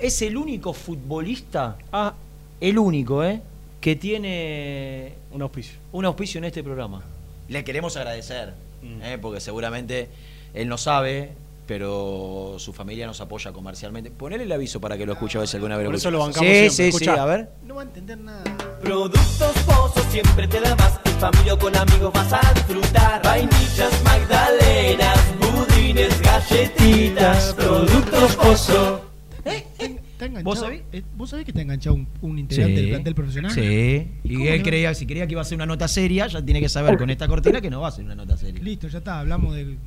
Es el único futbolista, Ah, el único, ¿eh? Que tiene un auspicio. un auspicio en este programa. Le queremos agradecer, Mm. ¿eh? porque seguramente él no sabe, pero su familia nos apoya comercialmente. Ponele el aviso para que lo escuche a si alguna vez Por lo eso lo bancamos Sí, siempre. sí, sí, a ver. No va a entender nada. Productos Pozos siempre te da más. En familia o con amigos vas a disfrutar. Vainillas, magdalenas, budines, galletitas. Productos Pozo. ¿Está enganchado? ¿Vos sabés? eh, ¿Vos sabés que está enganchado un, un integrante del plantel profesional? Sí. ¿Y él creía, si creía que iba a ser una nota seria, ya tiene que saber con esta cortina que no va a ser una nota seria. Listo, ya está, hablamos del.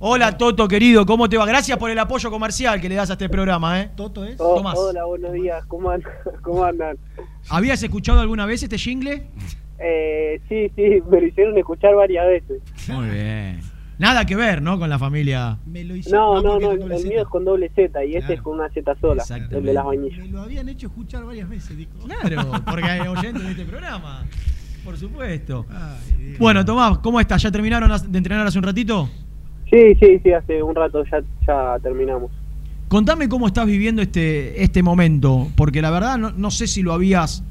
Hola Toto, querido, ¿cómo te va? Gracias por el apoyo comercial que le das a este programa, ¿eh? Toto es. Oh, Tomás. hola, buenos días, ¿cómo andan? ¿Cómo andan? ¿Habías escuchado alguna vez este jingle? Eh, sí, sí, me lo hicieron escuchar varias veces. Muy bien. Nada que ver, ¿no? Con la familia. Me lo hicieron. No, no, no, era el, Z. mío es con doble Z y este es con una Z sola, el de las vainillas. Me lo habían hecho escuchar varias veces, dijo. Claro, porque hay oyentes de este programa. Por supuesto. Ay. Bueno, Tomás, ¿cómo estás? ¿Ya terminaron de entrenar hace un ratito? Sí, sí, sí, hace un rato ya, ya terminamos. Contame cómo estás viviendo este, este momento, porque la verdad no, no sé si lo habías,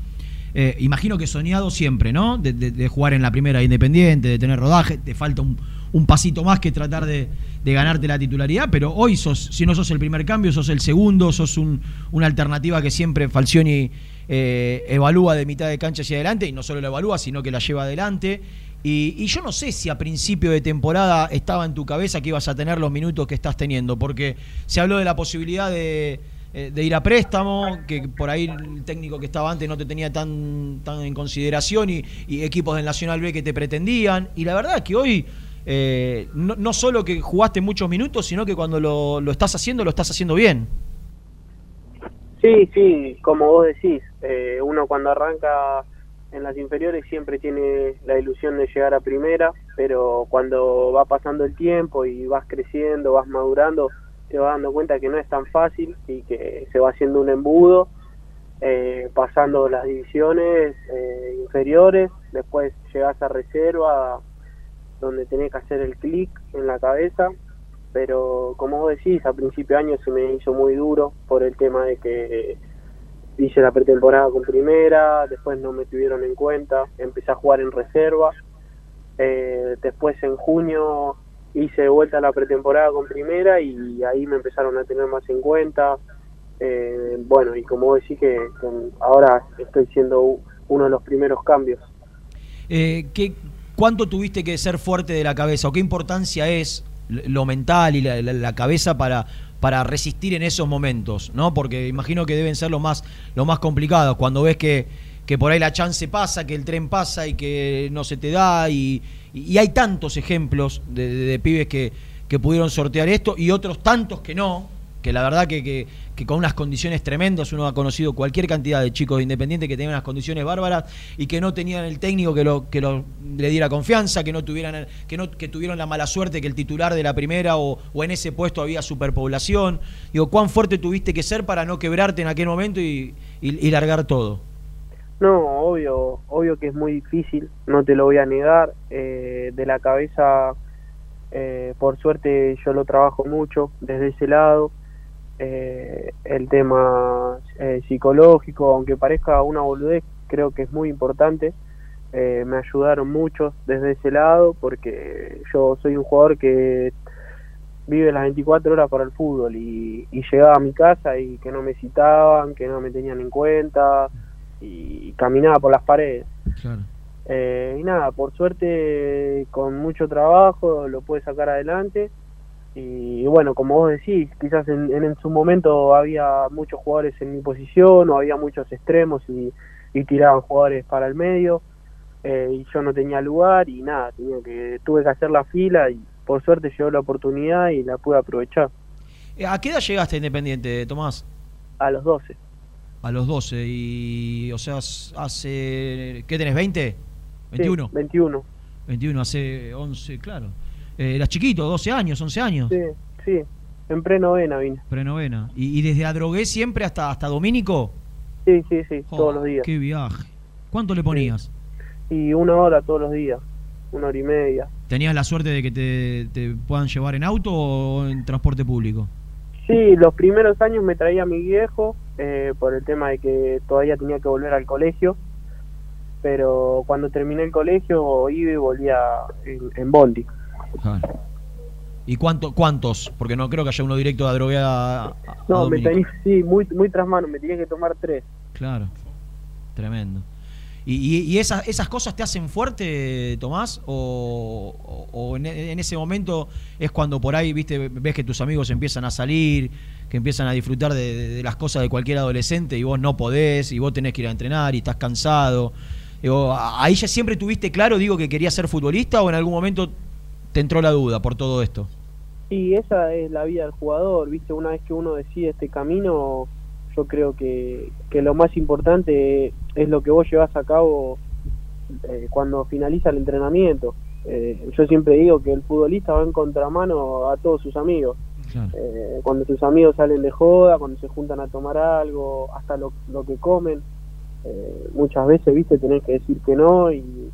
eh, imagino que soñado siempre, ¿no? De, de- de jugar en la primera Independiente, de tener rodaje, te falta un, un pasito más que tratar de, de ganarte la titularidad, pero hoy sos, si no sos el primer cambio, sos el segundo, sos un- una alternativa que siempre Falcioni eh, evalúa de mitad de cancha hacia adelante, y no solo lo evalúa, sino que la lleva adelante. Y, yo no sé si a principio de temporada estaba en tu cabeza que ibas a tener los minutos que estás teniendo, porque se habló de la posibilidad de, eh, ir a préstamo, que por ahí el técnico que estaba antes no te tenía tan, tan en consideración y, y equipos del Nacional B que te pretendían. Y la verdad es que hoy eh, no, no solo que jugaste muchos minutos, sino que cuando lo, lo estás haciendo, lo estás haciendo bien. Sí, sí, como vos decís, eh, uno cuando arranca en las inferiores siempre tiene la ilusión de llegar a primera, pero cuando va pasando el tiempo y vas creciendo, vas madurando, te vas dando cuenta que no es tan fácil y que se va haciendo un embudo, eh, pasando las divisiones eh, inferiores, después llegas a reserva, donde tenés que hacer el clic en la cabeza pero como vos decís, a principio de año se me hizo muy duro por el tema de que hice la pretemporada con primera, después no me tuvieron en cuenta, empecé a jugar en reserva, eh, después en junio hice de vuelta la pretemporada con primera y ahí me empezaron a tener más en cuenta. Eh, bueno, y como vos decís que, ahora estoy siendo uno de los primeros cambios. Eh, ¿qué, ¿Cuánto tuviste que ser fuerte de la cabeza o qué importancia es lo mental y la, cabeza para, para resistir en esos momentos? ¿no? Porque imagino que deben ser los más, los más complicados, cuando ves que, que por ahí la chance pasa, que el tren pasa y que no se te da, y, y hay tantos ejemplos de, de- de pibes que, que pudieron sortear esto y otros tantos que no, que la verdad que, que- con unas condiciones tremendas, uno ha conocido cualquier cantidad de chicos de Independiente que tenían unas condiciones bárbaras y que no tenían el técnico que lo que lo, le diera confianza, que no tuvieran que no que tuvieron la mala suerte que el titular de la primera o, o en ese puesto había superpoblación. Digo, ¿cuán fuerte tuviste que ser para no quebrarte en aquel momento y, y- y largar todo? No, obvio, obvio que es muy difícil, no te lo voy a negar. eh, de la cabeza, eh, por suerte yo lo trabajo mucho desde ese lado. Eh, el tema eh, psicológico, aunque parezca una boludez, creo que es muy importante. Eh, me ayudaron mucho desde ese lado porque yo soy un jugador que vive las 24 horas para el fútbol y, y llegaba a mi casa y que no me citaban, que no me tenían en cuenta y caminaba por las paredes. Claro. Eh, y nada, por suerte con mucho trabajo lo pude sacar adelante y bueno, como vos decís, quizás en, en, en su momento había muchos jugadores en mi posición o había muchos extremos y, y tiraban jugadores para el medio eh, y yo no tenía lugar y nada, tenía que tuve que hacer la fila y por suerte llegó la oportunidad y la pude aprovechar Eh, ¿A qué edad llegaste a Independiente, Tomás? a los 12. A los 12 y, o sea, hace, ¿qué tenés, 20? Sí, 21. 21. 21, hace 11, claro. Eh, eras chiquito, 12 años, 11 años. Sí, sí, en prenovena vine. Prenovena. ¿Y, y desde Adrogué siempre hasta, hasta Domínico? Sí, sí, sí, Oh, todos los días. Qué viaje. ¿Cuánto le ponías? Y una hora todos los días, una hora y media. ¿Tenías la suerte de que te, te puedan llevar en auto o en transporte público? Sí, los primeros años me traía mi viejo eh, por el tema de que todavía tenía que volver al colegio, pero cuando terminé el colegio iba y volvía en, en Bondi. Claro. ¿Y cuánto, cuántos? Porque no creo que haya uno directo a droguear a, a No, me tenía, sí, muy, muy tras mano, me tenía que tomar tres. Claro, tremendo. ¿Y, y, y esas, esas cosas te hacen fuerte, Tomás? ¿O, o- o en, en ese momento es cuando por ahí viste ves que tus amigos empiezan a salir, que empiezan a disfrutar de, de- de las cosas de cualquier adolescente y vos no podés, y vos tenés que ir a entrenar y estás cansado? Digo, ¿a- ¿Ahí ya siempre tuviste claro, digo, que querías ser futbolista o en algún momento te entró la duda por todo esto? Sí, esa es la vida del jugador, ¿viste? Una vez que uno decide este camino, yo creo que, que lo más importante es lo que vos llevas a cabo eh, cuando finaliza el entrenamiento. Eh, yo siempre digo que el futbolista va en contramano a todos sus amigos. Claro. Eh, cuando sus amigos salen de joda, cuando se juntan a tomar algo, hasta lo, lo que comen, eh, muchas veces, viste, tenés que decir que no y,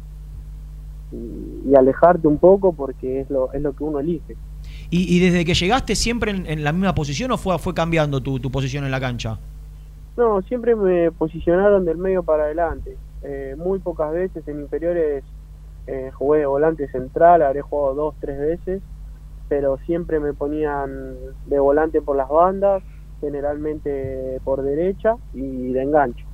y, y alejarte un poco porque es lo, es lo que uno elige. ¿Y, y desde que llegaste siempre en, en la misma posición o fue, fue cambiando tu, tu posición en la cancha? No, siempre me posicionaron del medio para adelante. Eh, muy pocas veces en inferiores eh, jugué de volante central, habré jugado dos, tres veces, pero siempre me ponían de volante por las bandas, generalmente por derecha y de enganche.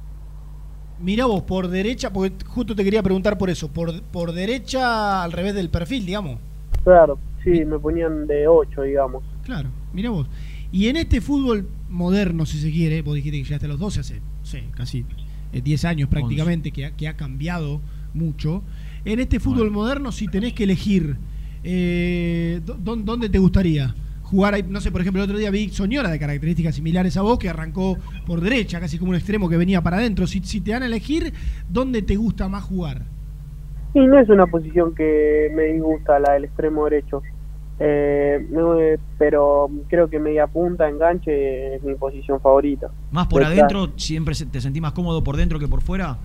Mirá vos, por derecha, porque justo te quería preguntar por eso, por, por derecha al revés del perfil, digamos. Claro, sí, me ponían de 8, digamos. Claro, mirá vos. Y en este fútbol moderno, si se quiere, vos dijiste que llegaste a los 12 hace, no sé, casi eh, 10 años prácticamente, que ha, que ha cambiado mucho. En este fútbol moderno, si tenés que elegir, eh, ¿dó- dó- ¿dónde te gustaría? Jugar ahí, no sé, por ejemplo, el otro día vi Soñora de características similares a vos, que arrancó por derecha, casi como un extremo que venía para adentro. Si, si te dan a elegir, ¿dónde te gusta más jugar? Y no es una posición que me disgusta la del extremo derecho. Eh, no, eh, pero creo que media punta, enganche es mi posición favorita. ¿Más por Pues, adentro? ¿Siempre se- te sentís más cómodo por dentro que por fuera?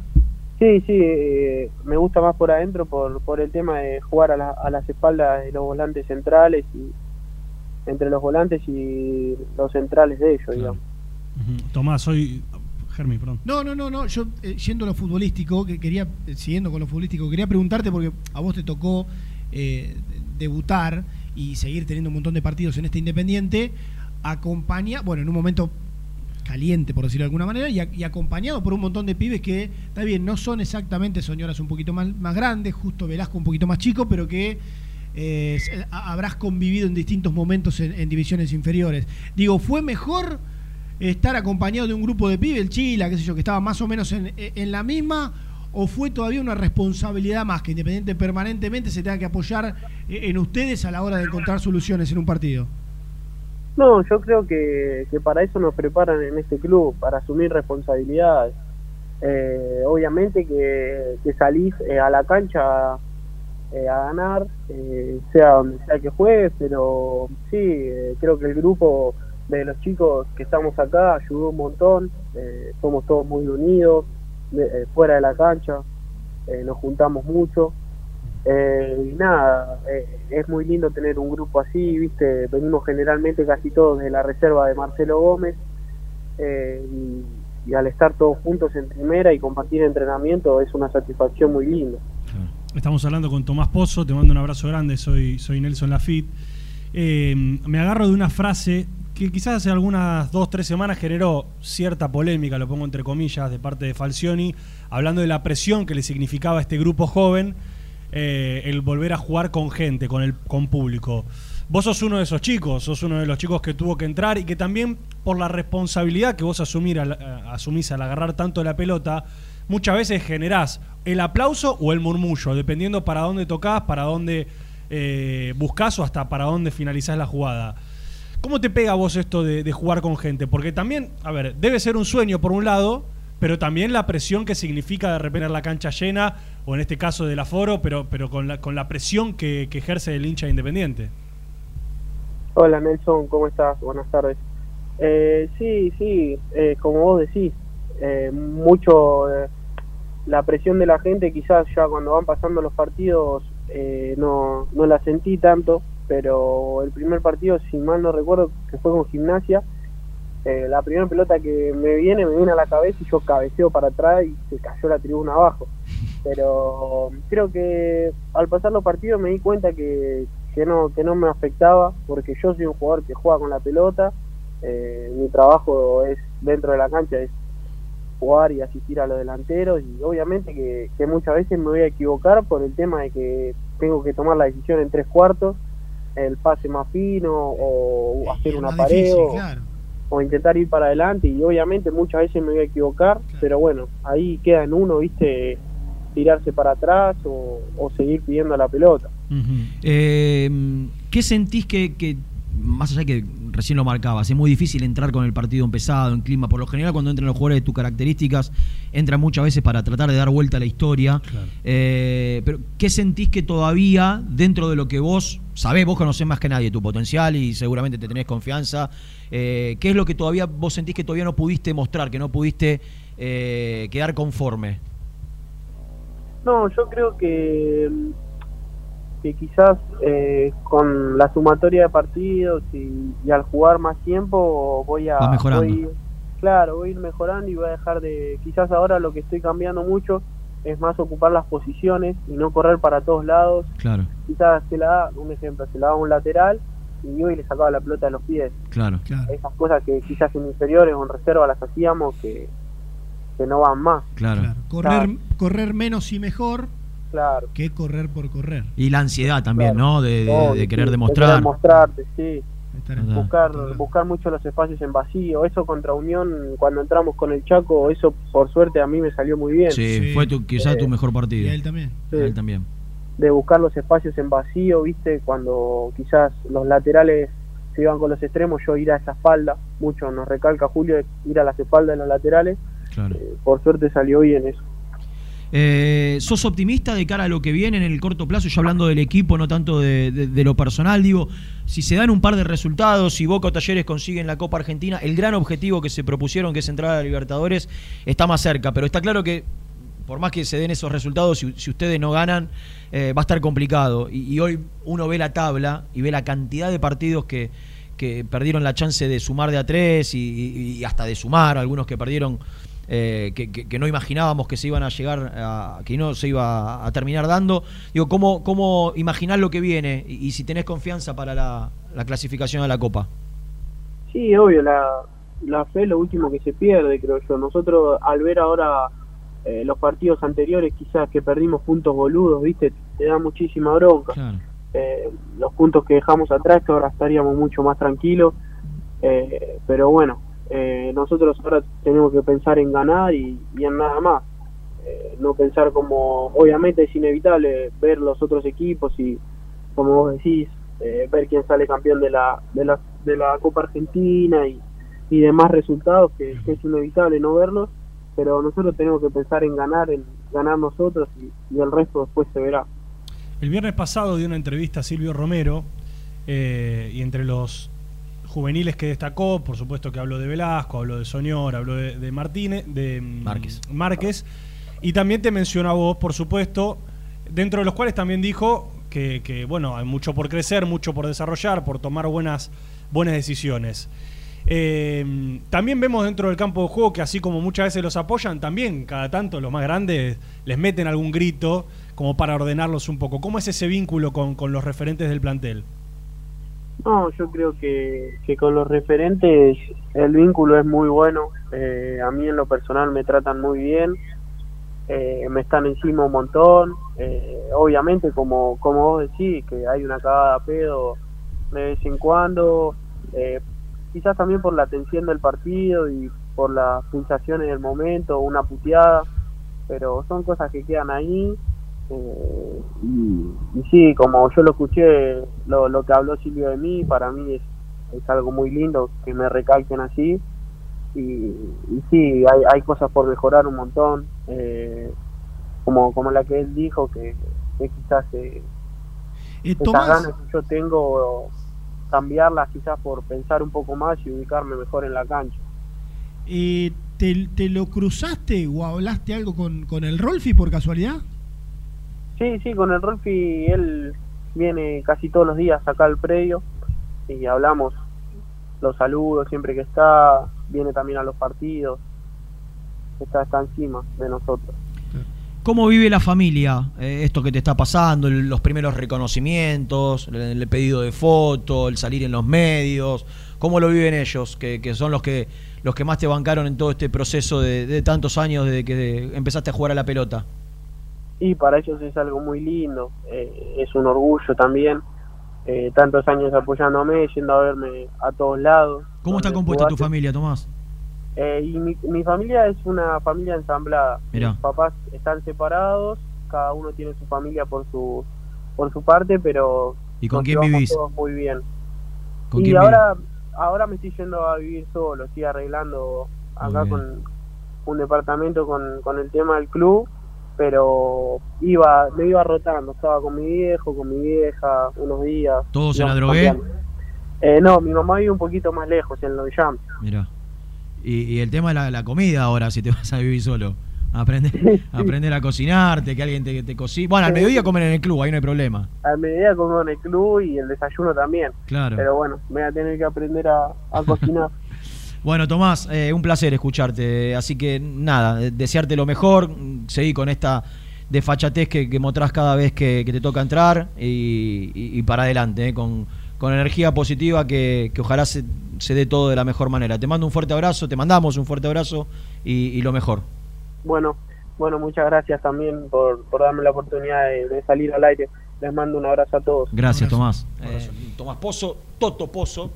Sí, sí, eh, me gusta más por adentro por, por el tema de jugar a, la- a las espaldas de los volantes centrales y entre los volantes y los centrales de ellos, digamos. Tomás, soy. Germi, perdón. No, no, no, no. Yo, eh, yendo a lo futbolístico, que quería, eh, siguiendo con lo futbolístico, quería preguntarte porque a vos te tocó eh, debutar y seguir teniendo un montón de partidos en este Independiente, acompaña, bueno, en un momento caliente, por decirlo de alguna manera, y, a- y acompañado por un montón de pibes que, está bien, no son exactamente soñoras un poquito más, más grandes, justo Velasco un poquito más chico, pero que eh, habrás convivido en distintos momentos en, en divisiones inferiores. Digo, ¿fue mejor estar acompañado de un grupo de pibes, el Chila, qué sé yo, que estaba más o menos en, en la misma, o fue todavía una responsabilidad más que Independiente permanentemente se tenga que apoyar eh, en ustedes a la hora de encontrar soluciones en un partido? No, yo creo que, que para eso nos preparan en este club, para asumir responsabilidades. Eh, obviamente que, que salís eh, a la cancha eh, a ganar, eh, sea donde sea que juegues, pero sí, eh, creo que el grupo de los chicos que estamos acá ayudó un montón, eh, somos todos muy unidos, eh, fuera de la cancha, nos juntamos mucho. Y nada, es muy lindo tener un grupo así, viste, venimos generalmente casi todos de la reserva de Marcelo Gómez y, y al estar todos juntos en primera y compartir entrenamiento es una satisfacción muy linda. Estamos hablando con Tomás Pozo, te mando un abrazo grande, soy, soy Nelson Lafitte. Eh, me agarro de una frase que quizás hace algunas dos, tres semanas generó cierta polémica, lo pongo entre comillas, de parte de Falcioni, hablando de la presión que le significaba a este grupo joven eh, el volver a jugar con gente, con el con público. Vos sos uno de esos chicos, sos uno de los chicos que tuvo que entrar y que también por la responsabilidad que vos asumir eh, asumís al agarrar tanto la pelota, muchas veces generás el aplauso o el murmullo, dependiendo para dónde tocas, para dónde eh, buscas o hasta para dónde finalizás la jugada. ¿Cómo te pega a vos esto de, jugar con gente? Porque también, a ver, debe ser un sueño por un lado, pero también la presión que significa de repente la cancha llena, o en este caso del aforo, pero, pero con, la, con la presión que, que ejerce el hincha independiente. Hola Nelson, ¿cómo estás? Buenas tardes. Eh, sí, sí, eh, como vos decís, eh, mucho eh, la presión de la gente quizás ya cuando van pasando los partidos eh, no, no la sentí tanto, pero el primer partido, si mal no recuerdo, que fue con gimnasia, eh, la primera pelota que me viene, me viene a la cabeza y yo cabeceo para atrás y se cayó la tribuna abajo. Pero creo que al pasar los partidos me di cuenta que, que no que no me afectaba porque yo soy un jugador que juega con la pelota eh, mi trabajo es dentro de la cancha es jugar y asistir a los delanteros y obviamente que, que muchas veces me voy a equivocar por el tema de que tengo que tomar la decisión en tres cuartos el pase más fino o hacer Es una más pared difícil, o, claro. o intentar ir para adelante y obviamente muchas veces me voy a equivocar, pero bueno, ahí queda en uno, viste, tirarse para atrás o, o seguir pidiendo la pelota. Eh, ¿Qué sentís que, que, más allá de que recién lo marcabas, es muy difícil entrar con el partido empezado, en clima? Por lo general, cuando entran los jugadores de tus características, entran muchas veces para tratar de dar vuelta a la historia. Claro. Eh, pero, ¿qué sentís que todavía, dentro de lo que vos sabés, vos conocés más que nadie tu potencial y seguramente te tenés confianza, eh, ¿qué es lo que todavía vos sentís que todavía no pudiste mostrar, que no pudiste eh, quedar conforme? No, yo creo que, que quizás eh, con la sumatoria de partidos y, y al jugar más tiempo voy a... Voy- claro, voy a ir mejorando y voy a dejar de... Quizás ahora lo que estoy cambiando mucho es más ocupar las posiciones y no correr para todos lados. Claro, Quizás se la da, un ejemplo, se la da a un lateral y hoy le sacaba la pelota de los pies. claro. Claro. Esas cosas que quizás en inferiores o en reserva las hacíamos que, que no van más. Claro. Claro. Correr, correr menos y mejor Claro. que correr por correr. Y la ansiedad también, Claro. ¿no? De, de- Obvio, de querer sí, demostrar. De demostrarte, sí. Buscar buscar mucho los espacios en vacío eso contra Unión cuando entramos con el Chaco eso por suerte a mí me salió muy bien Sí, Sí. fue tu, quizás tu Eh, mejor Y partido. a él también. Sí. A él también. de buscar los espacios en vacío viste cuando quizás los laterales se iban con los extremos yo ir a esa espalda mucho nos recalca Julio ir a las espaldas de los laterales Claro. Eh, por suerte salió bien eso Eh, ¿Sos optimista de cara a lo que viene en el corto plazo? Ya hablando del equipo, no tanto de, lo personal. Digo, si se dan un par de resultados, si Boca o Talleres consiguen la Copa Argentina, el gran objetivo que se propusieron, que es entrar a Libertadores, está más cerca. Pero está claro que, por más que se den esos resultados, si, ustedes no ganan, eh, va a estar complicado. Y, hoy uno ve la tabla y ve la cantidad de partidos que, que perdieron la chance de sumar de a tres y hasta de sumar, algunos que perdieron eh, que, que- que no imaginábamos que se iban a llegar, a, que no se iba a terminar dando. Digo, ¿cómo, cómo imaginar lo que viene y, y si tenés confianza para la, la clasificación a la Copa? Sí, obvio, la, la fe es lo último que se pierde, creo yo. Nosotros, al ver ahora eh, los partidos anteriores, quizás que perdimos puntos boludos, ¿viste? Te da muchísima bronca. Claro. Eh, los puntos que dejamos atrás, que ahora estaríamos mucho más tranquilos. Eh, pero bueno, eh, nosotros ahora tenemos que pensar en ganar y, en nada más. Eh, no pensar como, obviamente es inevitable ver los otros equipos y, como vos decís, eh, ver quién sale campeón de la, de la, de la Copa Argentina y, y demás resultados, que, es inevitable no verlos, pero nosotros tenemos que pensar en ganar, en ganar nosotros y, y el resto después se verá. El viernes pasado dio una entrevista a Silvio Romero eh, y entre los juveniles que destacó, por supuesto que habló de Velasco, habló de Soñor, habló de, de Martínez, de mm, Márquez. Márquez, y también te mencionó a vos, por supuesto, dentro de los cuales también dijo que, que, bueno, hay mucho por crecer, mucho por desarrollar, por tomar buenas, buenas decisiones. Eh, también vemos dentro del campo de juego que así como muchas veces los apoyan, también cada tanto los más grandes les meten algún grito como para ordenarlos un poco. ¿Cómo es ese vínculo con, con los referentes del plantel? No, yo creo que, que con los referentes el vínculo es muy bueno. Eh, a mí en lo personal me tratan muy bien, eh, me están encima un montón. Eh, obviamente, como, como vos decís, que hay una cagada a pedo de vez en cuando, eh, quizás también por la tensión del partido y por las pulsaciones del momento, una puteada, pero son cosas que quedan ahí. Eh, y, y sí, como yo lo escuché, lo, lo que habló Silvio de mí, para mí es, es algo muy lindo que me recalquen así. Y, y sí, hay, hay cosas por mejorar un montón, eh, como, como la que él dijo, que, que quizás eh, Eh, Tomás, ganas que yo tengo, cambiarlas quizás por pensar un poco más y ubicarme mejor en la cancha. eh, ¿te, te lo cruzaste o hablaste algo con, con el Rolfi por casualidad? Sí, sí, con el Rolfi él viene casi todos los días acá al predio y hablamos, los saludos siempre que está, viene también a los partidos, está, encima de nosotros. ¿Cómo vive la familia eh, esto que te está pasando? Los primeros reconocimientos, el, el pedido de foto, el salir en los medios. ¿Cómo lo viven ellos, que, que son los que los que más te bancaron en todo este proceso de, de tantos años desde que empezaste a jugar a la pelota? Y para ellos es algo muy lindo, eh, es un orgullo también, eh, tantos años apoyándome, yendo a verme a todos lados. ¿Cómo está compuesta tu familia, Tomás? Eh, y mi, mi familia es una familia ensamblada. Mirá. Mis papás están separados, cada uno tiene su familia por su por su parte, pero ¿Y con nos quién vivís? todos muy bien. ¿Con y quién ahora ahora me estoy yendo a vivir solo, estoy arreglando acá con un departamento con, con el tema del club, pero iba me iba rotando, estaba con mi viejo, con mi vieja, unos días. ¿Todos en la drogué? Eh, no, mi mamá vive un poquito más lejos, en Longchamp. Mirá. Y, y el tema de la, la comida ahora, si te vas a vivir solo. Aprender, aprender a cocinarte, que alguien te, te cocine. Bueno, al mediodía comer en el club, ahí no hay problema. Al mediodía como en el club y el desayuno también. Claro. Pero bueno, me voy a tener que aprender a, a cocinar. Bueno, Tomás, eh, un placer escucharte. Así que nada, desearte lo mejor. Seguí con esta desfachatez que, que mostrás cada vez que, que te toca entrar y, y- y para adelante, eh, con, con energía positiva que, que ojalá se, se dé todo de la mejor manera. Te mando un fuerte abrazo, te mandamos un fuerte abrazo y, y lo mejor. bueno, bueno, muchas gracias también por, por darme la oportunidad de, de salir al aire. Les mando un abrazo a todos. Gracias. Tomás. Eh, Tomás Pozo, Toto Pozo.